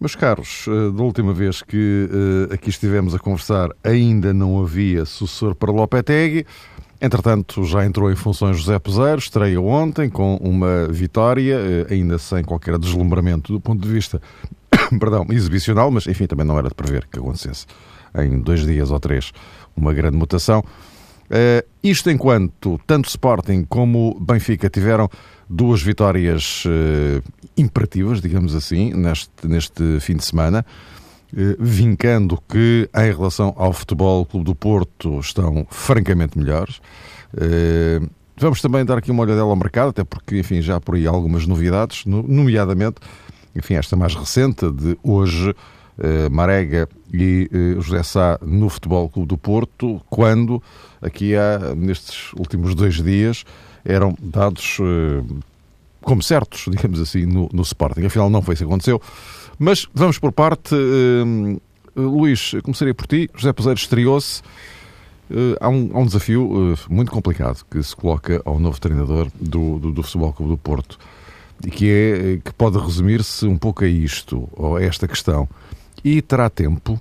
Meus caros, eh, da última vez que eh, aqui estivemos a conversar, ainda não havia sucessor para Lopetegui. Entretanto, já entrou em funções José Peseiro, estreia ontem com uma vitória, eh, ainda sem qualquer deslumbramento do ponto de vista perdão, exibicional, mas enfim, também não era de prever que acontecesse em dois dias ou três uma grande mutação. Uh, isto enquanto tanto Sporting como Benfica tiveram duas vitórias uh, imperativas, digamos assim, neste, neste fim de semana, uh, vincando que, em relação ao Futebol Clube do Porto, estão francamente melhores. Uh, vamos também dar aqui uma olhadela ao mercado, até porque, enfim, já há por aí algumas novidades, nomeadamente, enfim, esta mais recente de hoje, Marega e José Sá no Futebol Clube do Porto, quando aqui há, nestes últimos dois dias, eram dados eh, como certos, digamos assim, no, no Sporting. Afinal, não foi isso que aconteceu. Mas vamos por parte. Uh, Luís, começaria por ti. José Peseiro estreou-se. Uh, há, um, há um desafio uh, muito complicado que se coloca ao novo treinador do, do, do Futebol Clube do Porto e que, é, que pode resumir-se um pouco a isto, ou a esta questão. E terá tempo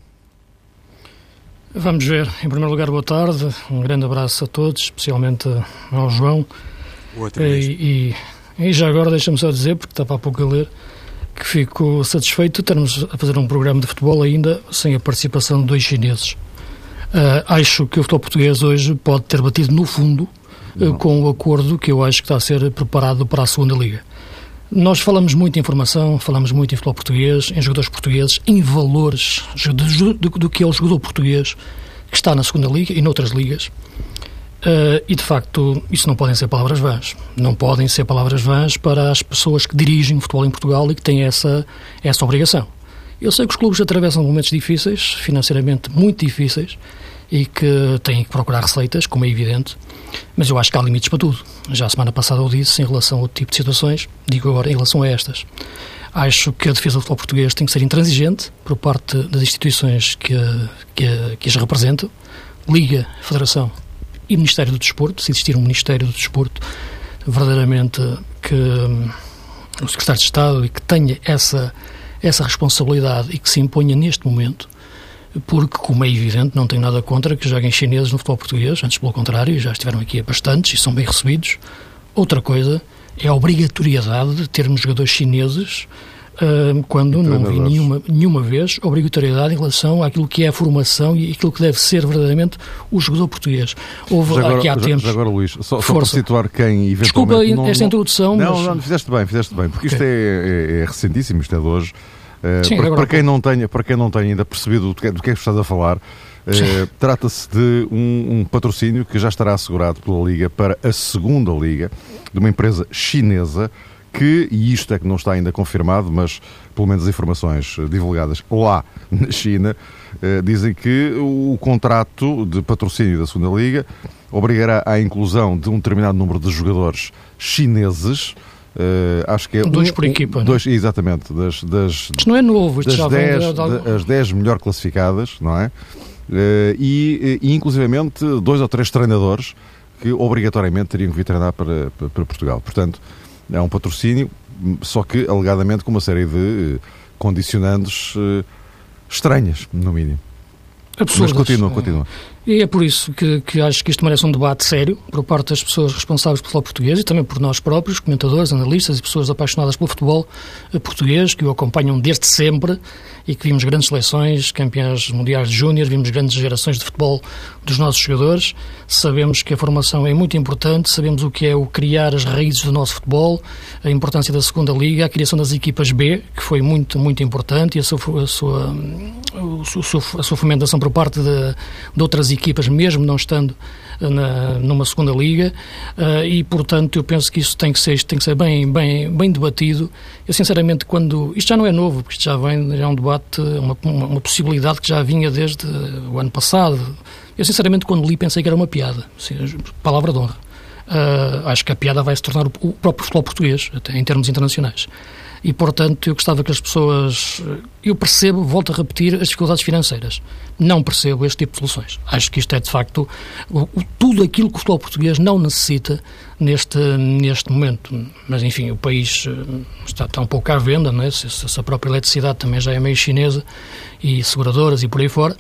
Vamos ver. Em primeiro lugar, boa tarde. Um grande abraço a todos, especialmente ao João. Outra vez. E, e, e já agora deixa-me só dizer, porque está para pouco a ler, que fico satisfeito de estarmos a fazer um programa de futebol ainda sem a participação de dois chineses. Uh, acho que o futebol português hoje pode ter batido no fundo uh, com o acordo que eu acho que está a ser preparado para a segunda liga. Nós falamos muito em informação, falamos muito em futebol português, em jogadores portugueses, em valores do, do, do que é o jogador português que está na segunda liga e noutras ligas. Uh, e de facto, isso não podem ser palavras vãs. Não podem ser palavras vãs para as pessoas que dirigem o futebol em Portugal e que têm essa, essa obrigação. Eu sei que os clubes atravessam momentos difíceis, financeiramente muito difíceis, e que têm que procurar receitas, como é evidente, mas eu acho que há limites para tudo. Já a semana passada eu disse em relação ao tipo de situações, digo agora em relação a estas. Acho que a defesa do futebol português tem que ser intransigente por parte das instituições que, que, que as representam, Liga, Federação e Ministério do Desporto, se existir um Ministério do Desporto verdadeiramente que o Secretário de Estado e que tenha essa, essa responsabilidade e que se imponha neste momento porque, como é evidente, não tenho nada contra que joguem chineses no futebol português, antes pelo contrário, já estiveram aqui a bastantes e são bem recebidos. Outra coisa é a obrigatoriedade de termos jogadores chineses uh, quando não vi nenhuma, nenhuma vez obrigatoriedade em relação àquilo que é a formação e aquilo que deve ser verdadeiramente o jogador português. Houve agora, aqui há já, tempos. Já agora, Luís, só, só para situar quem eventualmente. Desculpa não, esta introdução. Não, mas... não, fizeste bem, fizeste bem, porque isto é, é, é recentíssimo, isto é de hoje. Eh, Sim, para, para, quem não tenha, para quem não tenha ainda percebido do que, é, do que é que estás a falar, uh, trata-se de um, um, patrocínio que já estará assegurado pela Liga para a segunda Liga, de uma empresa chinesa que, e isto é que não está ainda confirmado, mas pelo menos as informações divulgadas lá na China, uh, dizem que o contrato de patrocínio da segunda Liga obrigará à inclusão de um determinado número de jogadores chineses Uh, acho que é dois um, por equipa, um, dois, exatamente, das, das isto não é novo, isto das já 10, vem de, as 10 melhor classificadas, não é? E, e, inclusivamente dois ou três treinadores que obrigatoriamente teriam que vir treinar para, para, para, Portugal. Portanto, é um patrocínio, só que alegadamente com uma série de condicionantes uh, estranhas, no mínimo. Absurdas. Mas continua, continua. E é por isso que, que, acho que isto merece um debate sério por parte das pessoas responsáveis pelo português e também por nós próprios, comentadores, analistas e pessoas apaixonadas pelo futebol eh, português, que o acompanham desde sempre e que vimos grandes seleções, campeões mundiais de júnior, vimos grandes gerações de futebol dos nossos jogadores. Sabemos que a formação é muito importante, sabemos o que é o criar as raízes do nosso futebol, a importância da segunda liga, a criação das equipas B, que foi muito, muito importante, e a sua, a sua, a sua, a sua fomentação por parte de, de outras equipas, mesmo não estando na, numa segunda liga, uh, e portanto eu penso que isso tem que ser, tem que ser bem, bem, bem debatido. Eu sinceramente, quando. Isto já não é novo, porque isto já vem, já é um debate, uma, uma, possibilidade que já vinha desde o ano passado, Eu, sinceramente, quando li, pensei que era uma piada. Assim, palavra de honra. Uh, acho que a piada vai se tornar o, o próprio futebol português, até em termos internacionais e, portanto, eu gostava que as pessoas. Eu percebo, volto a repetir, as dificuldades financeiras. Não percebo este tipo de soluções. Acho que isto é, de facto, o, tudo aquilo que o futebol português não necessita neste, neste momento. Mas, enfim, o país eh, está, um pouco à venda, não é? Se, se a própria eletricidade também já é meio chinesa e seguradoras e por aí fora.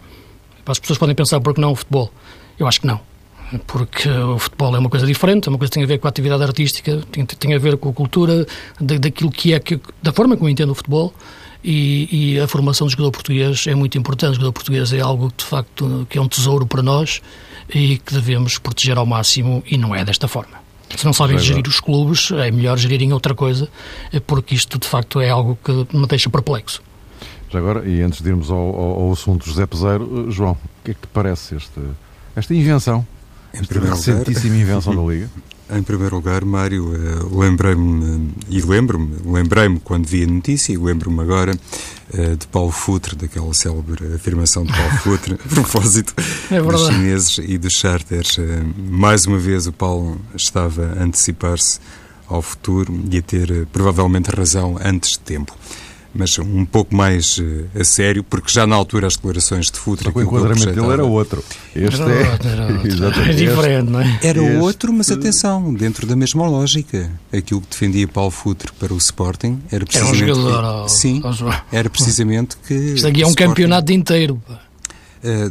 As pessoas podem pensar, por que não o futebol? Eu acho que não porque o futebol é uma coisa diferente, é uma coisa que tem a ver com a atividade artística, tem, tem a ver com a cultura, da, daquilo que é, que, da forma como eu entendo o futebol, e, e, a formação do jogador português é muito importante. O jogador português é algo, de facto, que é um tesouro para nós e que devemos proteger ao máximo, e não é desta forma. Se não sabem é gerir os clubes, é melhor gerirem outra coisa, porque isto, de facto, é algo que me deixa perplexo. Já agora, e antes de irmos ao, ao, ao assunto José Peseiro, João, o que é que te parece este, esta invenção em primeiro recentíssima lugar, invenção da Liga. Em primeiro lugar, Mário, uh, lembrei-me, e lembro-me, lembrei-me quando vi a notícia, e lembro-me agora uh, de Paulo Futre, daquela célebre afirmação de Paulo Futre, a propósito é dos chineses e dos charters. Mais uma vez, o Paulo estava a antecipar-se ao futuro e a ter provavelmente razão antes de tempo mas um pouco mais uh, a sério, porque já na altura as declarações de Futre... o enquadramento dele era outro. Este era é... Outro, era, outro. é diferente, não é? Era este... outro, mas atenção, dentro da mesma lógica. Aquilo que defendia Paulo Futre para o Sporting era precisamente... Era um jogador ao, Sim, era precisamente que... Isto aqui é um Sporting... campeonato inteiro, pá. Uh,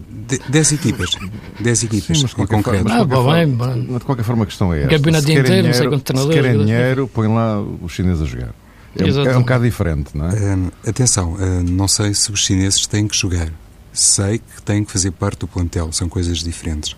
dez equipas. Dez equipas Sim, em concreto. Forma, de, qualquer ah, forma, bem, de qualquer forma, a questão é esta. Campeonato inteiro, não sei quantos treinadores. Se querem dinheiro, põem lá os chineses a jogar. É, é um bocado diferente, não é? Uh, atenção, uh, não sei se os chineses têm que jogar. Sei que têm que fazer parte do plantel, são coisas diferentes.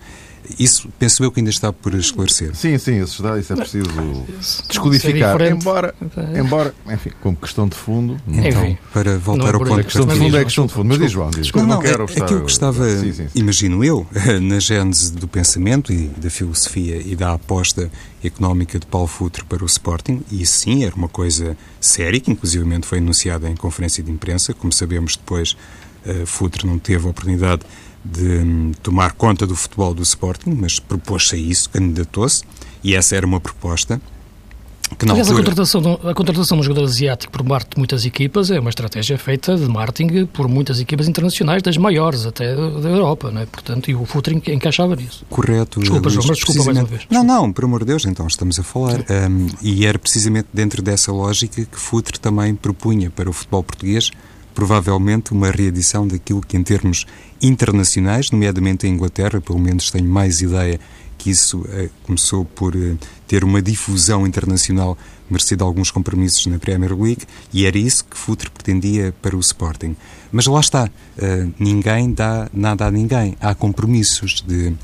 Isso penso eu que ainda está por esclarecer. Sim, sim, isso, está, isso é preciso descodificar. Embora, embora, enfim, como questão de fundo. Então, para voltar ao ponto. A questão de fundo é questão de fundo, mas diz João, diz. Não, não, não quero é, aquilo que estava, sim, sim, sim. imagino eu, na gênese do pensamento e da filosofia e da aposta económica de Paulo Futre para o Sporting, e sim, era uma coisa séria, que inclusivamente foi anunciada em conferência de imprensa, como sabemos depois, uh, Futre não teve a oportunidade de hum, tomar conta do futebol do Sporting, mas propôs-se a isso, candidatou-se, e essa era uma proposta. Que Aliás, altura... a, contratação de, a contratação de um jogador asiático por parte de muitas equipas é uma estratégia feita de marketing por muitas equipas internacionais, das maiores até da Europa, não é? Portanto, e o Futre encaixava nisso. Correto. Desculpa, João, mas desculpa mais uma vez. Não, não, por amor de Deus, então estamos a falar. Um, e era precisamente dentro dessa lógica que Futre também propunha para o futebol português provavelmente uma reedição daquilo que, em termos internacionais, nomeadamente em Inglaterra, pelo menos tenho mais ideia que isso eh, começou por eh, ter uma difusão internacional merced a alguns compromissos na Premier League e era isso que Futre pretendia para o Sporting. Mas lá está, uh, ninguém dá nada a ninguém. Há compromissos de, uh,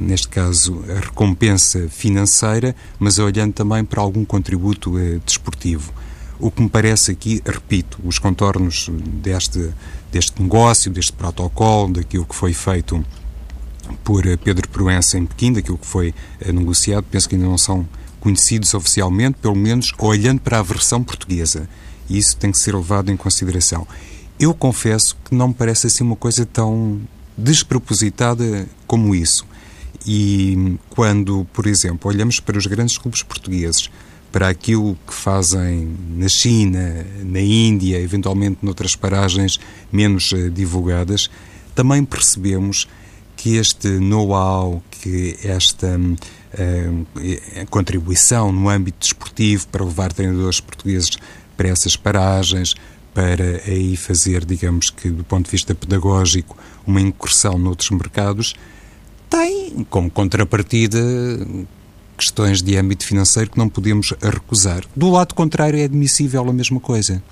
neste caso, a recompensa financeira, mas olhando também para algum contributo uh, desportivo. O que me parece aqui, repito, os contornos deste, deste negócio, deste protocolo, daquilo que foi feito por Pedro Proença em Pequim, daquilo que foi eh, negociado, penso que ainda não são conhecidos oficialmente, pelo menos olhando para a versão portuguesa. E isso tem que ser levado em consideração. Eu confesso que não me parece assim uma coisa tão despropositada como isso. E quando, por exemplo, olhamos para os grandes clubes portugueses, para aquilo que fazem na China, na Índia, eventualmente noutras paragens menos uh, divulgadas, também percebemos que este know-how, que esta uh, contribuição no âmbito desportivo para levar treinadores portugueses para essas paragens, para aí fazer, digamos que do ponto de vista pedagógico, uma incursão noutros mercados, tem como contrapartida questões de âmbito financeiro que não podemos recusar. Do lado contrário, é admissível a mesma coisa.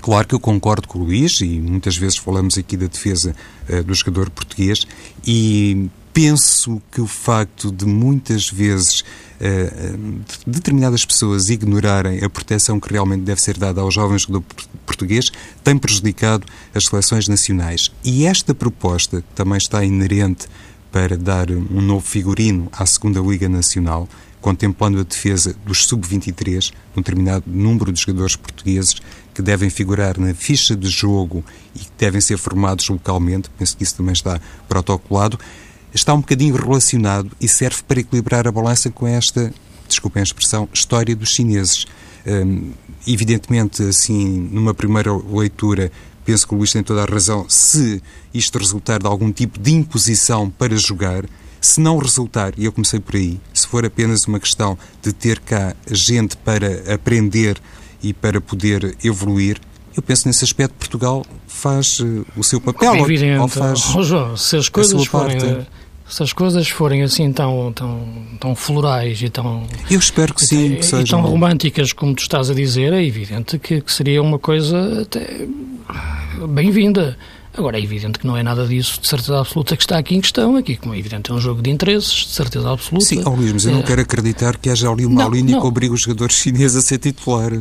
Claro que eu concordo com o Luís e muitas vezes falamos aqui da defesa uh, do jogador português e penso que o facto de muitas vezes uh, determinadas pessoas ignorarem a proteção que realmente deve ser dada ao jovem jogador português tem prejudicado as seleções nacionais. E esta proposta também está inerente para dar um novo figurino à segunda Liga Nacional, contemplando a defesa dos sub-23, um determinado número de jogadores portugueses que devem figurar na ficha de jogo e que devem ser formados localmente, penso que isso também está protocolado. está um bocadinho relacionado e serve para equilibrar a balança com esta, desculpem a expressão, história dos chineses. Um, evidentemente, assim, numa primeira leitura, penso que o Luís tem toda a razão. Se isto resultar de algum tipo de imposição para jogar, se não resultar, e eu comecei por aí, se for apenas uma questão de ter cá gente para aprender e para poder evoluir, eu penso nesse aspecto Portugal faz uh, o seu papel. É evidente. Ou faz oh, João, se as coisas forem, parte. Se as coisas forem assim tão, tão, tão florais e tão eu espero que sim, e, que sejam... e tão românticas como tu estás a dizer, é evidente que, que seria uma coisa até bem-vinda. Agora, é evidente que não é nada disso, de certeza absoluta, que está aqui em questão. Aqui, como é evidente, é um jogo de interesses, de certeza absoluta. Sim, oh Luís, mas eu não é... quero acreditar que haja ali uma não, linha não. que obriga os jogadores chineses a ser titular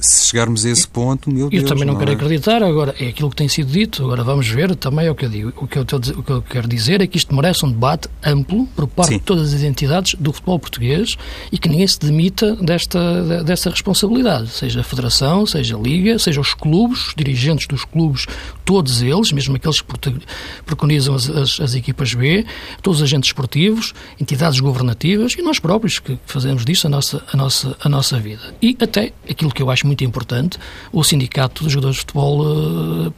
se chegarmos a esse ponto, meu Deus. Eu também não, não quero é? acreditar, agora é aquilo que tem sido dito, agora vamos ver também é o que eu digo. O que eu, o que eu quero dizer é que isto merece um debate amplo por parte Sim. de todas as entidades do futebol português e que ninguém se demita desta, desta responsabilidade, seja a Federação, seja a Liga, seja os clubes, os dirigentes dos clubes, todos eles, mesmo aqueles que preconizam as, as, as equipas B, todos os agentes esportivos, entidades governativas e nós próprios que fazemos disto a nossa, a nossa, a nossa vida. E até aquilo que eu acho muito importante, o Sindicato dos Jogadores de Futebol uh,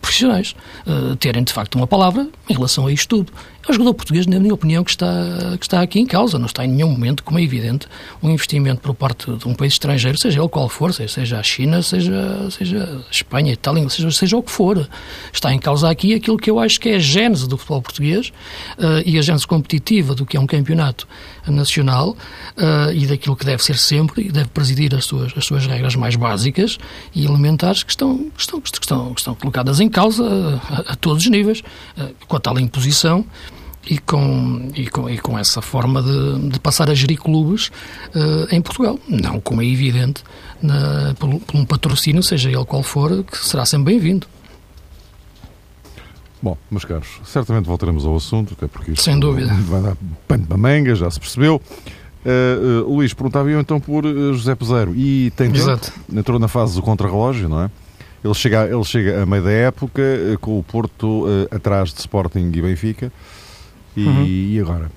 Profissionais uh, terem, de facto, uma palavra em relação a isto tudo. É o jogador português, na minha opinião, que está, que está aqui em causa. Não está em nenhum momento, como é evidente, um investimento por parte de um país estrangeiro, seja ele qual for, seja a China, seja, seja a Espanha, a Itália, seja, seja o que for. Está em causa aqui aquilo que eu acho que é a gênese do futebol português uh, e a gênese competitiva do que é um campeonato nacional uh, e daquilo que deve ser sempre e deve presidir as suas, as suas regras mais básicas e elementares que estão, que estão, que estão, que estão colocadas em causa a, a todos os níveis, uh, com a tal imposição e com, e com, e com essa forma de, de passar a gerir clubes uh, em Portugal. Não, como é evidente, na, por, por, um patrocínio, seja ele qual for, que será sempre bem-vindo. Bom, meus caros, certamente voltaremos ao assunto, até porque isto Sem dúvida. vai dar pano para manga, já se percebeu. Uh, uh, Luís, perguntava eu então por uh, José Peseiro. E tem? Exato. Entrou na fase do contrarrelógio, não é? Ele chega, ele chega a meio da época, com o Porto atrás de Sporting e Benfica. E, uhum. e agora?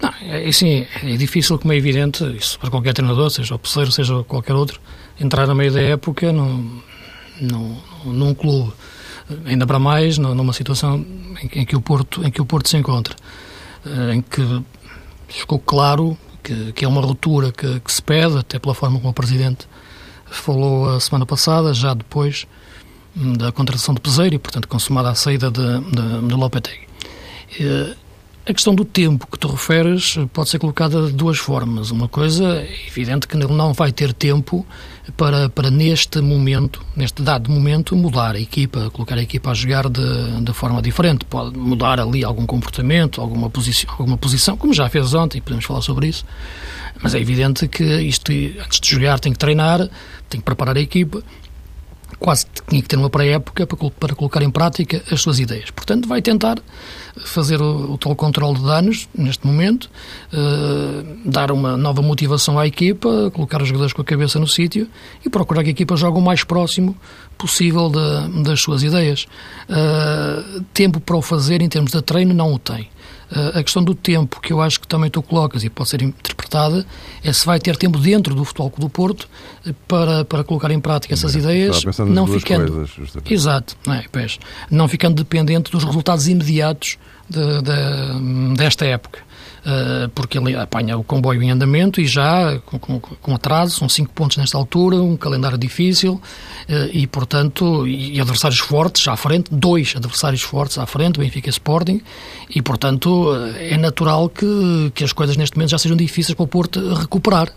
Não, é, assim, é difícil, como é evidente, isso para qualquer treinador, seja o Peseiro, seja qualquer outro, entrar a meio da época num, num, num clube ainda para mais numa situação em, que o Porto em que o Porto se encontra eh, em que ficou claro que, que é uma ruptura que, que, se pede até pela forma como o presidente falou a semana passada já depois hum, da contratação de Peseiro e portanto consumada a saída de, de, de Lopetegui. Eh, a questão do tempo que tu referes pode ser colocada de duas formas. Uma coisa, é evidente que ele não vai ter tempo para, para neste momento, neste dado momento, mudar a equipa, colocar a equipa a jogar de, de forma diferente. Pode mudar ali algum comportamento, alguma posição, alguma posição, como já fez ontem, podemos falar sobre isso. Mas é evidente que isto, antes de jogar, tem que treinar, tem que preparar a equipa quase tinha que ter uma pré-época para, para colocar em prática as suas ideias. Portanto, vai tentar fazer o, tal controle de danos, neste momento, uh, dar uma nova motivação à equipa, colocar os jogadores com a cabeça no sítio e procurar que a equipa jogue o mais próximo possível das suas ideias. Uh, tempo para o fazer em termos de treino não o tem. Uh, a questão do tempo, que eu acho que também tu colocas e pode ser interpretada, é se vai ter tempo dentro do Futebol Clube do Porto para, para colocar em prática essas ideias, não ficando... Coisas, Exato, não, é, pois, não ficando dependente dos resultados imediatos de, de, desta época. Uh, porque ele apanha o comboio em andamento e já com, com, com, atraso, são cinco pontos nesta altura, um calendário difícil uh, e, portanto, e, adversários fortes à frente, dois adversários fortes à frente, Benfica e Sporting, e, portanto, uh, é natural que, que as coisas neste momento já sejam difíceis para o Porto recuperar.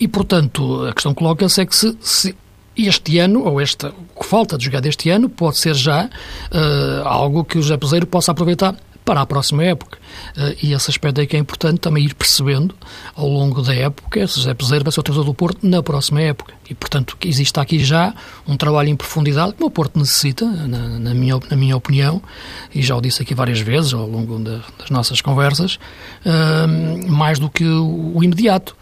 e, portanto, a questão coloca-se é que se, se este ano, ou esta, o que falta de jogar deste ano, pode ser já uh, algo que o José Peseiro possa aproveitar para a próxima época. Uh, e esse aspecto é que é importante também ir percebendo ao longo da época se José Peseiro vai ser o treinador do Porto na próxima época. E, portanto, existe aqui já um trabalho em profundidade que o Porto necessita, na, na, minha, na minha opinião, e já o disse aqui várias vezes ao longo de, das nossas conversas, uh, mais do que o, o imediato.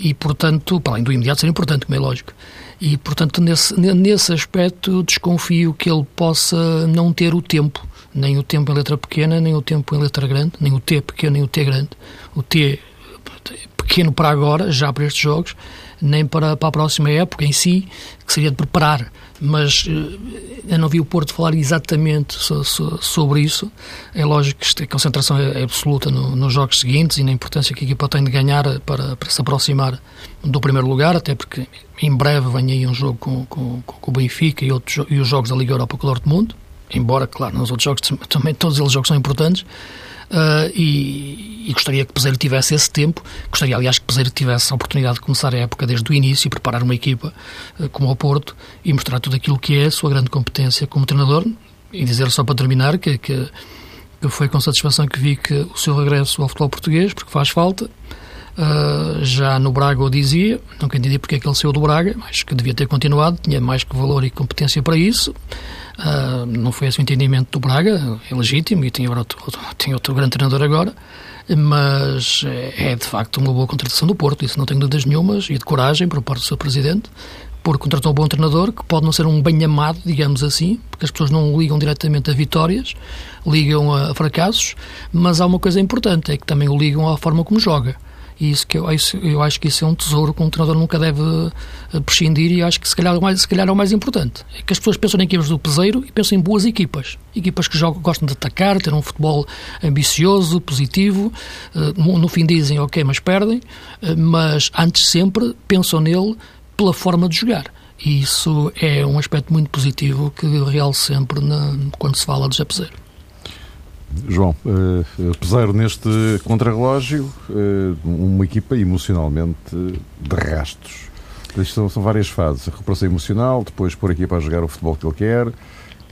e, portanto, para além do imediato ser importante, como é lógico. E, portanto, nesse, nesse aspecto, desconfio que ele possa não ter o tempo, nem o tempo em letra pequena, nem o tempo em letra grande, nem o T pequeno, nem o T grande. O T pequeno para agora, já para estes jogos, nem para, para a próxima época em si, que seria de preparar. Mas eh, eu não vi o Porto falar exatamente so, so, sobre isso. É lógico que a concentração é, é absoluta no, nos jogos seguintes e na importância que a equipa tem de ganhar para, para se aproximar do primeiro lugar, até porque em breve vem aí um jogo com, com, com o Benfica e, outros, e os jogos da Liga Europa com o Dortmund. Embora, claro, nos outros jogos também todos eles jogos são importantes. Uh, e, e, gostaria que Peseiro tivesse esse tempo. Gostaria, aliás, que Peseiro tivesse a oportunidade de começar a época desde o início e preparar uma equipa uh, como o Porto e mostrar tudo aquilo que é a sua grande competência como treinador. E dizer só para terminar que, que, que foi com satisfação que vi que o seu regresso ao futebol português, porque faz falta. Uh, já no Braga o dizia, nunca entendi porque é que ele saiu do Braga, mas que devia ter continuado, tinha mais que valor e competência para isso. Uh, não foi esse o entendimento do Braga, é legítimo, e tem outro, tem outro grande treinador agora, mas é, é de facto uma boa contratação do Porto, isso não tenho dúvidas nenhumas, e de coragem por parte do seu presidente, por contratar um bom treinador que pode não ser um bem amado, digamos assim, porque as pessoas não ligam diretamente a vitórias, ligam a fracassos, mas há uma coisa importante, é que também o ligam à forma como joga. E isso que eu, isso, eu acho que isso é um tesouro que um treinador nunca deve eh, prescindir e acho que se calhar, mais, se calhar é o mais importante. É que as pessoas pensam em equipas do peseiro e pensam em boas equipas. Equipas que jogam, gostam de atacar, ter um futebol ambicioso, positivo. Eh, no fim dizem, ok, mas perdem. Eh, mas antes sempre pensam nele pela forma de jogar. E isso é um aspecto muito positivo que eu realço sempre na, quando se fala José Peseiro. João, uh, apesar neste contrarrelógio, uh, uma equipa emocionalmente de rastos. Isto são, são, várias fases. A recuperação emocional, depois pôr a equipa a jogar o futebol que ele quer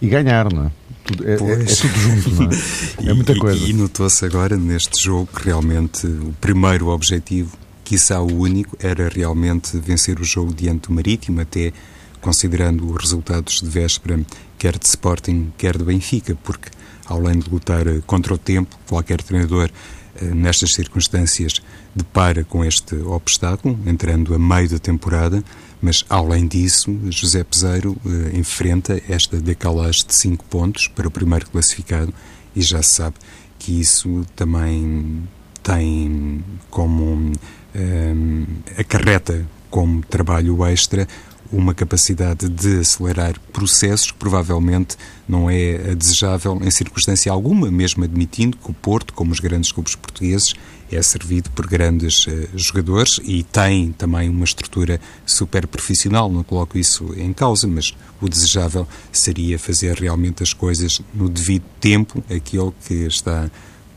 e ganhar, não é? Tudo, é, é, é, tudo junto, não é? É muita coisa. E, e notou-se agora neste jogo que realmente o primeiro objetivo, quiçá o único, era realmente vencer o jogo diante do Marítimo, até considerando os resultados de véspera, quer de Sporting, quer de Benfica, porque além de lutar eh, contra o tempo, qualquer treinador eh, nestas circunstâncias depara com este obstáculo, entrando a meio da temporada, mas além disso, José Peseiro eh, enfrenta esta decalagem de 5 pontos para o primeiro classificado e já se sabe que isso também tem como um, acarreta como trabalho extra uma capacidade de acelerar processos que provavelmente não é desejável em circunstância alguma, mesmo admitindo que o Porto, como os grandes clubes portugueses, é servido por grandes uh, jogadores e tem também uma estrutura super profissional, não coloco isso em causa, mas o desejável seria fazer realmente as coisas no devido tempo, aquilo que está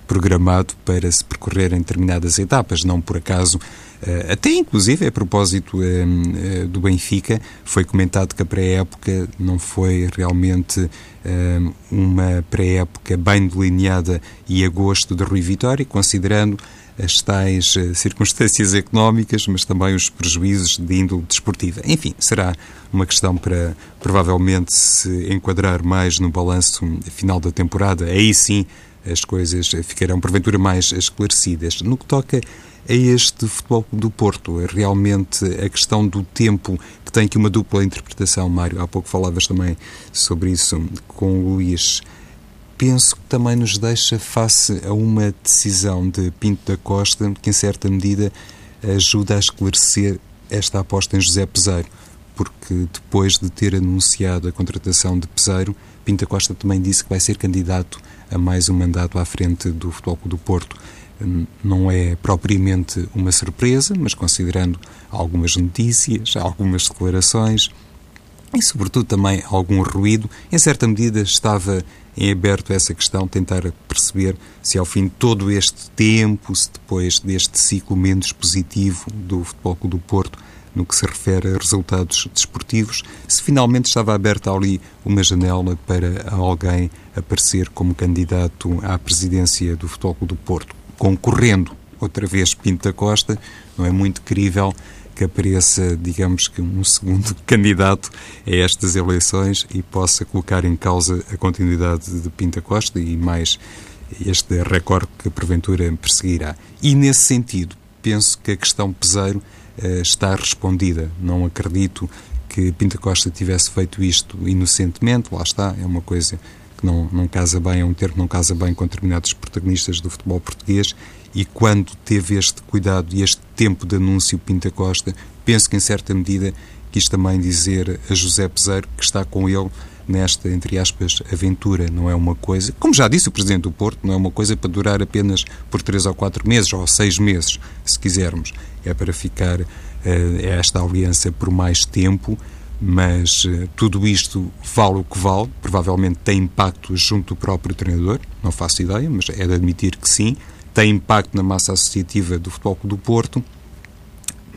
programado para se percorrer em determinadas etapas, não por acaso até inclusive a propósito eh, eh, do Benfica, foi comentado que a pré-época não foi realmente uma pré-época bem delineada e a gosto de Rui Vitória, considerando as tais circunstâncias económicas, mas também os prejuízos de índole desportiva. Enfim, será uma questão para provavelmente se enquadrar mais no balanço final da temporada. Aí sim as coisas ficarão porventura mais esclarecidas. No que toca a este Futebol do Porto. É realmente a questão do tempo que tem aqui uma dupla interpretação, Mário. Há pouco falavas também sobre isso com o Luís. Penso que também nos deixa face a uma decisão de Pinto da Costa que, em certa medida, ajuda a esclarecer esta aposta em José Peseiro, porque depois de ter anunciado a contratação de Peseiro, Pinto da Costa também disse que vai ser candidato a mais um mandato à frente do Futebol do Porto. Não é propriamente uma surpresa, mas considerando algumas notícias, algumas declarações e, sobretudo, também algum ruído, em certa medida estava em aberto essa questão, tentar perceber se ao fim de todo este tempo, se depois deste ciclo menos positivo do Futebol do Porto, no que se refere a resultados desportivos, se finalmente estava aberta ali uma janela para alguém aparecer como candidato à presidência do Futebol do Porto concorrendo outra vez Pinto da Costa, não é muito crível que apareça, digamos que, um segundo candidato a estas eleições e possa colocar em causa a continuidade de Pinto da Costa e mais este recorde que porventura perseguirá. E nesse sentido, penso que a questão peseiro está respondida. Não acredito que Pinta Costa tivesse feito isto inocentemente, lá está, é uma coisa que não, não casa bem, é um termo que não casa bem com determinados protagonistas do futebol português, e quando teve este cuidado e este tempo de anúncio Pinta Costa, penso que em certa medida quis também dizer a José Peseiro que está com ele nesta, entre aspas, aventura. Não é uma coisa, como já disse o Presidente do Porto, não é uma coisa para durar apenas por três ou quatro meses, ou seis meses, se quisermos. É para ficar uh, esta aliança por mais tempo, mas uh, tudo isto vale o que vale, provavelmente tem impacto junto do próprio treinador, não faço ideia, mas é de admitir que sim, tem impacto na massa associativa do Futebol do Porto,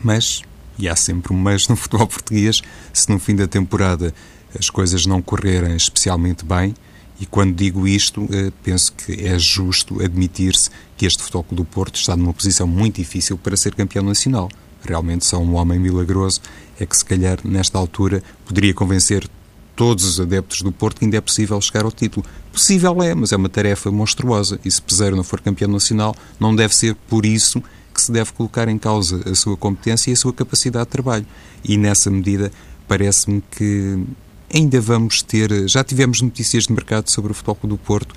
mas, e há sempre um mas no futebol português, se no fim da temporada as coisas não correrem especialmente bem, e quando digo isto, eh, penso que é justo admitir-se que este Futebol do Porto está numa posição muito difícil para ser campeão nacional. Realmente só um homem milagroso é que se calhar nesta altura poderia convencer todos os adeptos do Porto que ainda é possível chegar ao título. Possível é, mas é uma tarefa monstruosa e se Peseiro não for campeão nacional, não deve ser por isso que se deve colocar em causa a sua competência e a sua capacidade de trabalho. E nessa medida parece-me que ainda vamos ter, já tivemos notícias de mercado sobre o Futebol do Porto,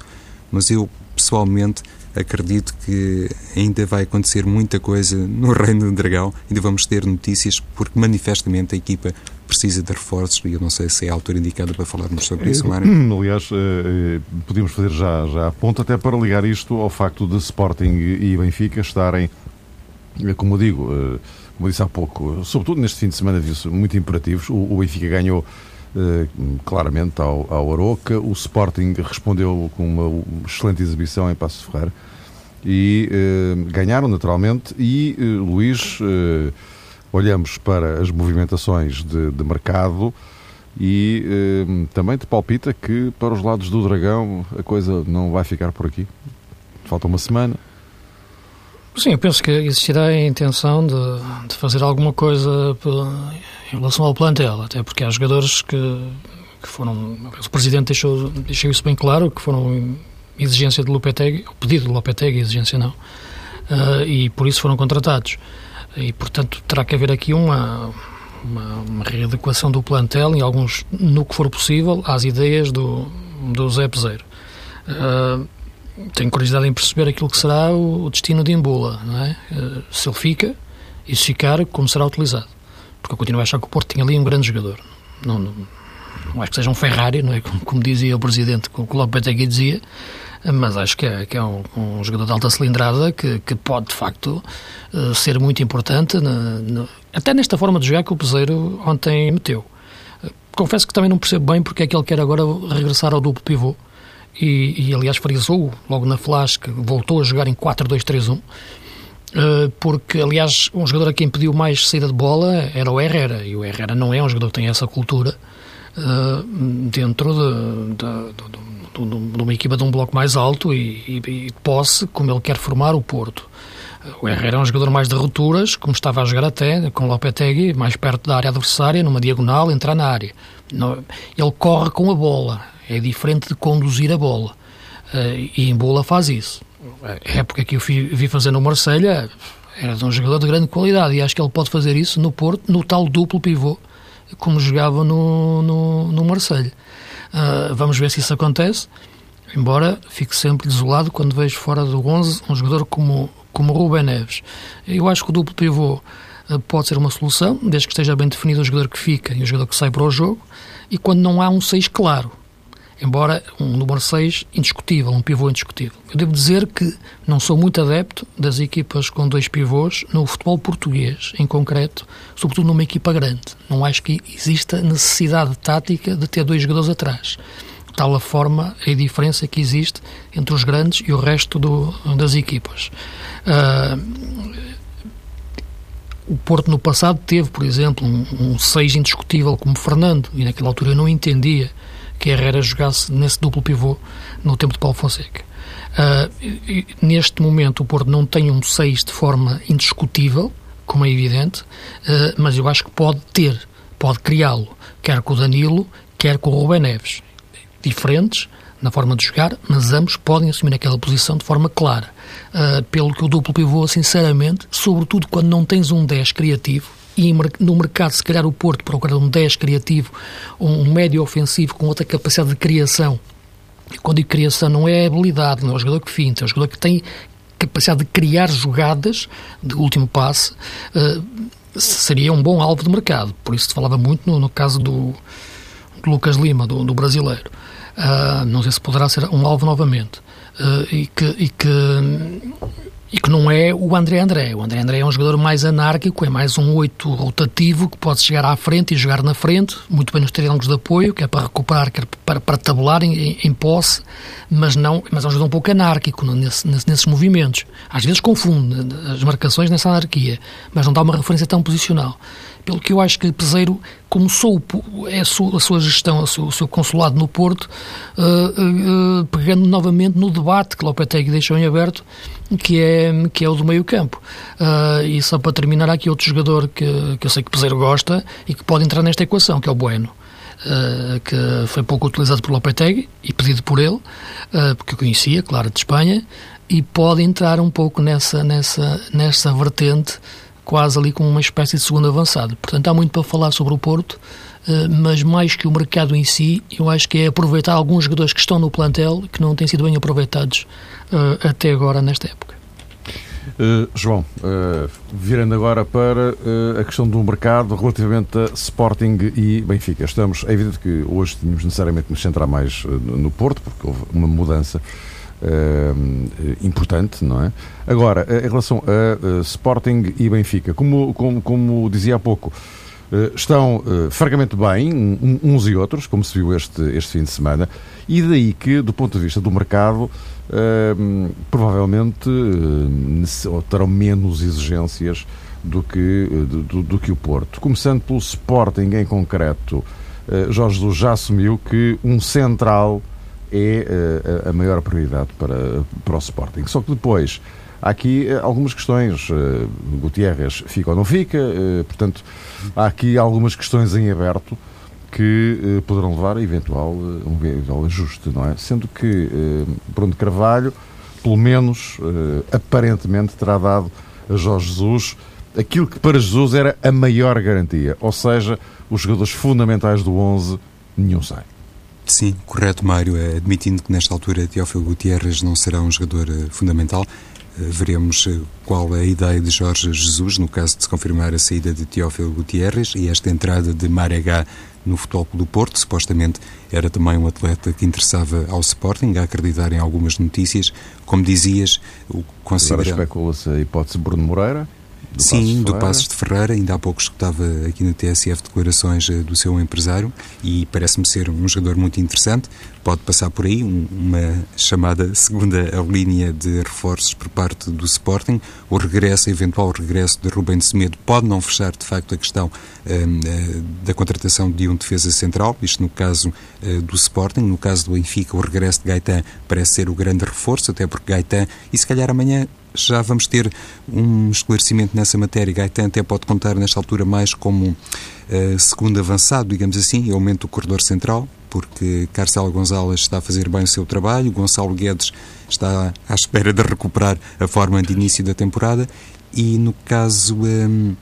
mas eu pessoalmente acredito que ainda vai acontecer muita coisa no Reino do Dragão, ainda vamos ter notícias, porque manifestamente a equipa precisa de reforços e eu não sei se é a altura indicada para falarmos sobre isso, Mário. Aliás, eh, eh, podíamos fazer já, já a ponto até para ligar isto ao facto de Sporting e Benfica estarem, eh, como digo, como disse há pouco, sobretudo neste fim de semana, muito imperativos. O Benfica ganhou eh, claramente ao, ao Aroca. O Sporting respondeu com uma excelente exibição em Passo Ferreira e eh, ganharam naturalmente. E eh, Luís, olhamos para as movimentações de, de mercado e também te palpita que para os lados do Dragão a coisa não vai ficar por aqui. Falta uma semana. Sim, eu penso que existirá a intenção de, de fazer alguma coisa em relação ao plantel, até porque há jogadores que, que foram. O Presidente deixou, deixou isso bem claro, que foram exigência de Lopetegui, o pedido de Lopetegui, exigência não, uh, e por isso foram contratados. E, portanto, terá que haver aqui uma, uma, uma, readequação do plantel, em alguns, no que for possível, às ideias do, do Zé Peseiro. Uh, tenho curiosidade em perceber aquilo que será o, destino de Embula, não é? Uh, se ele fica e se ficar, como será utilizado porque eu continuo a achar que o Porto tinha ali um grande jogador. Não, não, não acho que seja um Ferrari, não é? Como, como dizia o Presidente, como o Lopetegui dizia, mas acho que é, que é um, um, jogador de alta cilindrada que, que pode, de facto, uh, ser muito importante, na, na, até nesta forma de jogar que o Peseiro ontem meteu. Uh, confesso que também não percebo bem porque é que ele quer agora regressar ao duplo pivô. E, e aliás, frisou logo na flash que voltou a jogar em 4-2-3-1 eh, porque, aliás, um jogador a quem pediu mais saída de bola era o Herrera, e o Herrera não é um jogador que tem essa cultura uh, dentro de, de, de, de, uma equipa de um bloco mais alto e, e, e posse, como ele quer formar o Porto. O Herrera é um jogador mais de rupturas, como estava a jogar até, com o Lopetegui, mais perto da área adversária, numa diagonal, entrar na área. Ele corre com a bola, é diferente de conduzir a bola. Uh, e em bola faz isso a época que eu vi fazer no Marselha era de um jogador de grande qualidade e acho que ele pode fazer isso no Porto, no tal duplo pivô, como jogava no, no, no Marselha. Uh, vamos ver se isso acontece, embora fique sempre desolado quando vejo fora do 11 um jogador como, como Rubem Neves. Eu acho que o duplo pivô uh, pode ser uma solução, desde que esteja bem definido o jogador que fica e o jogador que sai para o jogo, e quando não há um 6 claro embora um número 6 indiscutível, um pivô indiscutível. Eu devo dizer que não sou muito adepto das equipas com dois pivôs no futebol português, em concreto, sobretudo numa equipa grande. Não acho que exista necessidade tática de ter dois jogadores atrás. Tal a forma, a diferença que existe entre os grandes e o resto do, das equipas. Uh, o Porto no passado teve, por exemplo, um 6 um indiscutível como Fernando, e naquela altura eu não entendia que Herrera jogasse nesse duplo pivô no tempo de Paulo Fonseca. Uh, neste momento o Porto não tem um 6 de forma indiscutível, como é evidente, uh, mas eu acho que pode ter, pode criá-lo, quer com o Danilo, quer com o Rubén Neves. Diferentes na forma de jogar, mas ambos podem assumir aquela posição de forma clara. Uh, pelo que o duplo pivô, sinceramente, sobretudo quando não tens um 10 criativo, e no mercado, se calhar, o Porto procura um 10 criativo, um médio ofensivo com outra capacidade de criação. Quando digo criação, não é habilidade, não é o jogador que finta, é o jogador que tem capacidade de criar jogadas de último passe, uh, seria um bom alvo de mercado. Por isso se falava muito no, no caso do, do, Lucas Lima, do, do brasileiro. Uh, não sei se poderá ser um alvo novamente. Uh, e que, e que e que não é o André André. O André André é um jogador mais anárquico, é mais um oito rotativo que pode chegar à frente e jogar na frente, muito bem nos triângulos de apoio, que é para recuperar, que é para, para tabular em, em, posse, mas não, mas é um jogador um pouco anárquico nesse, nesses movimentos. Às vezes confunde as marcações nessa anarquia, mas não dá uma referência tão posicional pelo que eu acho que Peseiro começou é a sua, gestão, o seu consulado no Porto, uh, uh, pegando novamente no debate que Lopetegui deixou em aberto, que é, que é o do meio campo. Uh, e só para terminar, há aqui outro jogador que, que eu sei que Peseiro gosta e que pode entrar nesta equação, que é o Bueno. Uh, que foi pouco utilizado por Lopetegui e pedido por ele, uh, porque eu conhecia, claro, de Espanha, e pode entrar um pouco nessa, nessa, nessa vertente quase ali com uma espécie de segundo avançado. Portanto, há muito para falar sobre o Porto, eh, mas mais que o mercado em si, eu acho que é aproveitar alguns jogadores que estão no plantel que não têm sido bem aproveitados eh, até agora nesta época. Uh, João, uh, virando agora para uh, a questão do mercado relativamente a Sporting e Benfica. Estamos, é evidente que hoje tínhamos necessariamente de nos centrar mais no Porto, porque houve uma mudança importante, não é? Agora, em relação a uh, Sporting e Benfica, como, como, como dizia há pouco, estão francamente bem, uns e outros, como se viu este, este fim de semana, e daí que, do ponto de vista do mercado, provavelmente terão menos exigências do que, do, do, que o Porto. Começando pelo Sporting em concreto, Jorge Jesus já assumiu que um central é uh, a maior prioridade para, para o Sporting. Só que depois há aqui uh, algumas questões. Uh, Gutierrez fica ou não fica, portanto, há aqui algumas questões em aberto que poderão levar a eventual, um eventual ajuste, não é? Sendo que Bruno Carvalho, pelo menos aparentemente, terá dado a Jorge Jesus aquilo que para Jesus era a maior garantia, ou seja, os jogadores fundamentais do 11, nenhum sai. Sim, correto, Mário. Eh, admitindo que nesta altura Teófilo Gutierrez não será um jogador eh, fundamental, eh, veremos qual é a ideia de Jorge Jesus, no caso de se confirmar a saída de Teófilo Gutierrez e esta entrada de Marega no Futebol do Porto. Supostamente era também um atleta que interessava ao Sporting, a acreditar em algumas notícias. Como dizias, o considera... Agora especula-se a hipótese de Bruno Moreira. Do Sim, do Passos de Ferreira. Ainda há pouco escutava aqui no TSF declarações eh, do seu empresário e parece-me ser um jogador muito interessante. Pode passar por aí um, uma chamada segunda linha de reforços por parte do Sporting. O regresso, eventual regresso de Rubem Semedo pode não fechar de facto a questão uh, da contratação de um defesa central, isto no caso uh, do Sporting. No caso do Benfica, o regresso de Gaetan parece ser o grande reforço, até porque Gaetan, e se calhar amanhã já vamos ter um esclarecimento nessa matéria. Gaetan até pode contar nesta altura mais como uh, segundo avançado, digamos assim, e aumento do corredor central, porque Carcelo Gonzalez está a fazer bem o seu trabalho, Gonçalo Guedes está à espera de recuperar a forma de início da temporada e no caso um,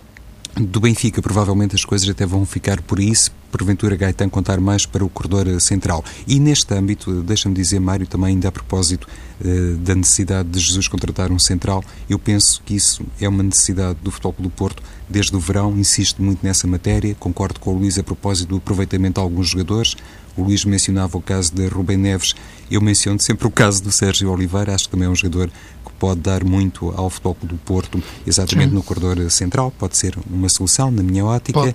do Benfica, provavelmente as coisas até vão ficar por isso, porventura Gaetan contar mais para o corredor central. E neste âmbito, deixa-me dizer, Mário, também ainda a propósito uh, da necessidade de Jesus contratar um central, eu penso que isso é uma necessidade do Futebol do Porto desde o verão, insisto muito nessa matéria, concordo com o Luís a propósito do aproveitamento de alguns jogadores, o Luís mencionava o caso de Rubem Neves, eu menciono sempre o caso do Sérgio Oliveira, acho que também é um jogador pode dar muito ao Futebol do Porto, exatamente Sim. no corredor central, pode ser uma solução, na minha ótica.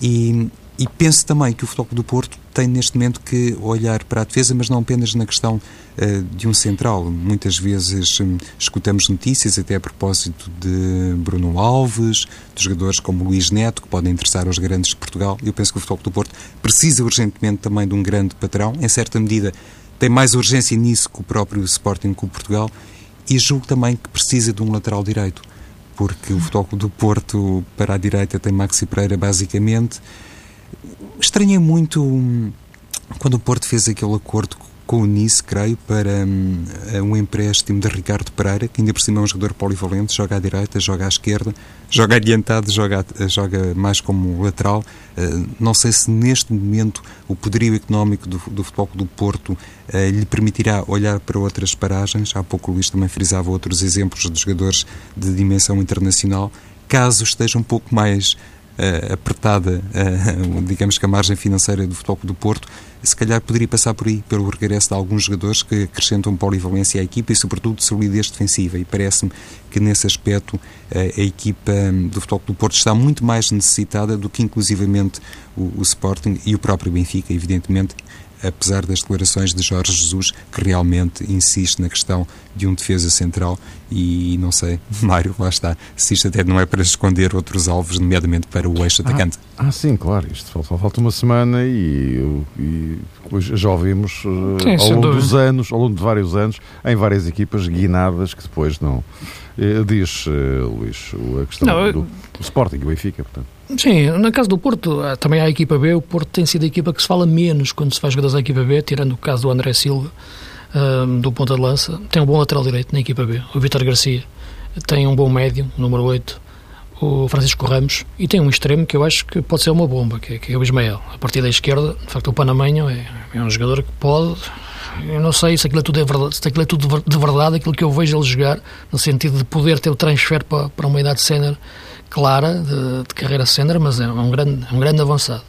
E, e penso também que o Futebol do Porto tem neste momento que olhar para a defesa, mas não apenas na questão uh, de um central. Muitas vezes um, escutamos notícias, até a propósito de Bruno Alves, de jogadores como Luís Neto, que podem interessar aos grandes de Portugal. Eu penso que o Futebol do Porto precisa urgentemente também de um grande patrão. Em certa medida, tem mais urgência nisso que o próprio Sporting Clube Portugal. E julgo também que precisa de um lateral direito, porque o Futebol do Porto, para a direita, tem Maxi Pereira, basicamente. Estranhei muito hum, quando o Porto fez aquele acordo com o Nice, creio, para um, um, empréstimo de Ricardo Pereira, que ainda por cima é um jogador polivalente, joga à direita, joga à esquerda, joga adiantado, joga, joga mais como lateral. Uh, não sei se neste momento o poderio económico do, do Futebol do Porto uh, lhe permitirá olhar para outras paragens. Há pouco o Luís também frisava outros exemplos de jogadores de dimensão internacional. Caso esteja um pouco mais uh, apertada, uh, digamos que a margem financeira do Futebol do Porto, se calhar poderia passar por aí, pelo regresso de alguns jogadores que acrescentam polivalência à equipa e, sobretudo, solidez defensiva. E parece-me que, nesse aspecto, uh, a equipa hum, do Futebol do Porto está muito mais necessitada do que, inclusivamente, o, o Sporting e o próprio Benfica, evidentemente, apesar das declarações de Jorge Jesus, que realmente insiste na questão de um defesa central e não sei, Mário, lá está, se isto até não é para esconder outros alvos, nomeadamente para o eixo atacante. Ah, ah sim, claro, isto só falta uma semana e, e já ouvimos eh, sim, ao longo dúvida. dos anos, ao longo de vários anos, em várias equipas guinadas que depois não. Eh, diz, uh, Luís, a questão não, do, do Sporting e o Benfica, portanto. Sim, na casa do Porto, também há a equipa B, o Porto tem sido a equipa que se fala menos quando se faz jogadores à equipa B, tirando o caso do André Silva, um, do ponta de lança. Tem um bom lateral direito na equipa B, o Vitor Garcia. Tem um bom médio, número 8, o Francisco Ramos. E tem um extremo que eu acho que pode ser uma bomba, que é, que é o Ismael. A partir da esquerda, de facto, o Panamenho é, é um jogador que pode eu não sei se aquilo é tudo, é verdade, se aquilo é tudo de verdade, aquilo que eu vejo ele jogar, no sentido de poder ter o transfer para, para uma idade sénior clara de, de carreira sénior, mas é um grande, um grande avançado,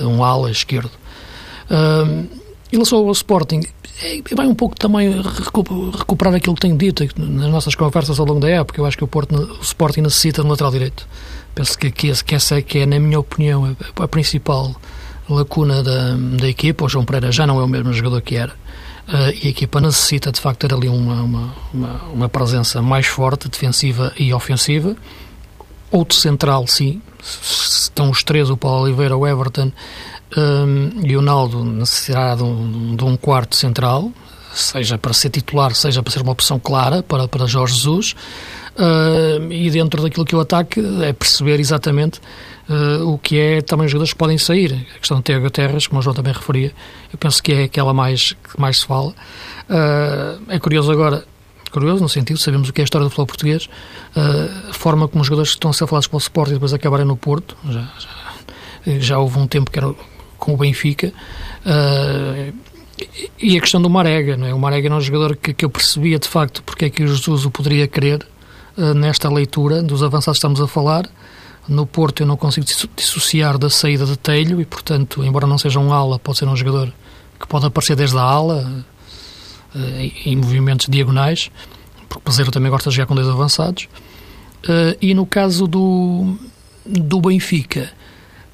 um ala esquerdo. Uh, em relação ao Sporting, é, vai um pouco também recuperar aquilo que tenho dito nas nossas conversas ao longo da época. Eu acho que o, Porto, o Sporting necessita de um lateral direito. Penso que, que, que essa é, que é, na minha opinião, a, a principal lacuna da, da equipa. O João Pereira já não é o mesmo jogador que era. Uh, e a equipa necessita, de facto, ter ali uma, uma, uma, uma presença mais forte, defensiva e ofensiva. Outro central, sim. Estão os três, o Paulo Oliveira, o Everton um, e o Naldo necessitará de um, de um, quarto central, seja para ser titular, seja para ser uma opção clara para, para Jorge Jesus. Uh, e dentro daquilo que o ataque é perceber exatamente uh, o que é também os jogadores que podem sair. A questão de Tiago Terras, como o João também referia, eu penso que é aquela mais, que mais se fala. Uh, é curioso agora, curioso no sentido, sabemos o que é a história do futebol português, uh, a forma como os jogadores estão a ser falados pelo Sport e depois acabarem no Porto, já, já, já houve um tempo que era com o Benfica, uh, e a questão do Marega, não é? O Marega era um jogador que, que eu percebia de facto porque é que o Jesus o poderia querer uh, nesta leitura dos avançados que estamos a falar. No Porto eu não consigo dissociar da saída de Telho e, portanto, embora não seja um ala, pode ser um jogador que pode aparecer desde a ala, em movimentos diagonais, porque o Peseiro também gosta de jogar com dois avançados. Uh, e no caso do, do Benfica,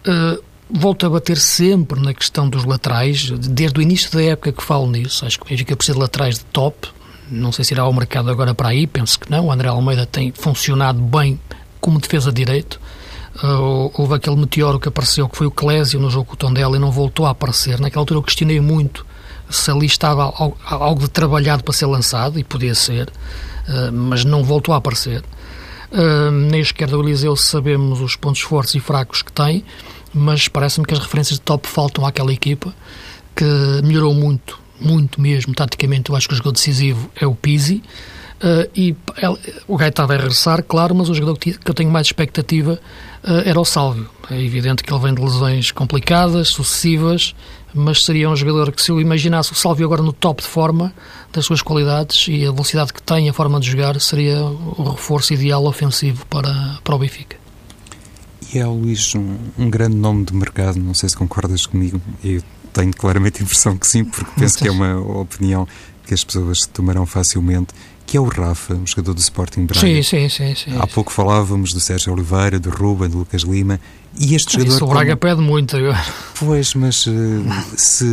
uh, volto a bater sempre na questão dos laterais, desde o início da época que falo nisso. Acho que o Benfica precisa de laterais de top. Não sei se irá ao mercado agora para aí, penso que não. O André Almeida tem funcionado bem como defesa de direito. Uh, houve aquele meteoro que apareceu, que foi o Clésio no jogo com o Tondela e não voltou a aparecer. Naquela altura eu questionei muito se ali estava algo de trabalhado para ser lançado, e podia ser, uh, mas não voltou a aparecer. Uh, na esquerda do Eliseu sabemos os pontos fortes e fracos que tem, mas parece-me que as referências de top faltam àquela equipa, que melhorou muito, muito mesmo, taticamente eu acho que o jogador decisivo é o Pizzi, Uh, e ele, o Gaeta vai regressar, claro, mas o jogador que, eu tenho mais expectativa uh, era o Sálvio. É evidente que ele vem de lesões complicadas, sucessivas, mas seria um jogador que, se eu imaginasse o Sálvio agora no top de forma das suas qualidades e a velocidade que tem, a forma de jogar, seria o reforço ideal ofensivo para, para o Benfica. E é, Luís, um, um grande nome de mercado, não sei se concordas comigo, eu tenho claramente a impressão que sim, porque penso que é uma opinião que as pessoas tomarão facilmente que é o Rafa, um jogador do Sporting Braga. Sim, sim, sim, sim. Há pouco falávamos do Sérgio Oliveira, do Ruben, do Lucas Lima, e este jogador... Isso o Braga como... pede muito agora. Pois, mas uh, se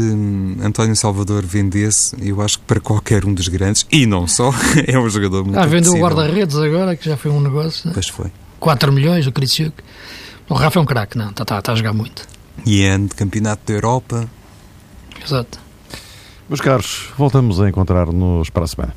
António Salvador vendesse, eu acho que para qualquer um dos grandes, e não só, é um jogador muito Ah, vendeu o guarda-redes agora, que já foi um negócio. Pois foi. 4 milhões, o Kriciuk. O Rafa é um craque, não, está tá, tá a jogar muito. E é ano de campeonato da Europa. Exato. Meus caros, voltamos a encontrar-nos para a semana.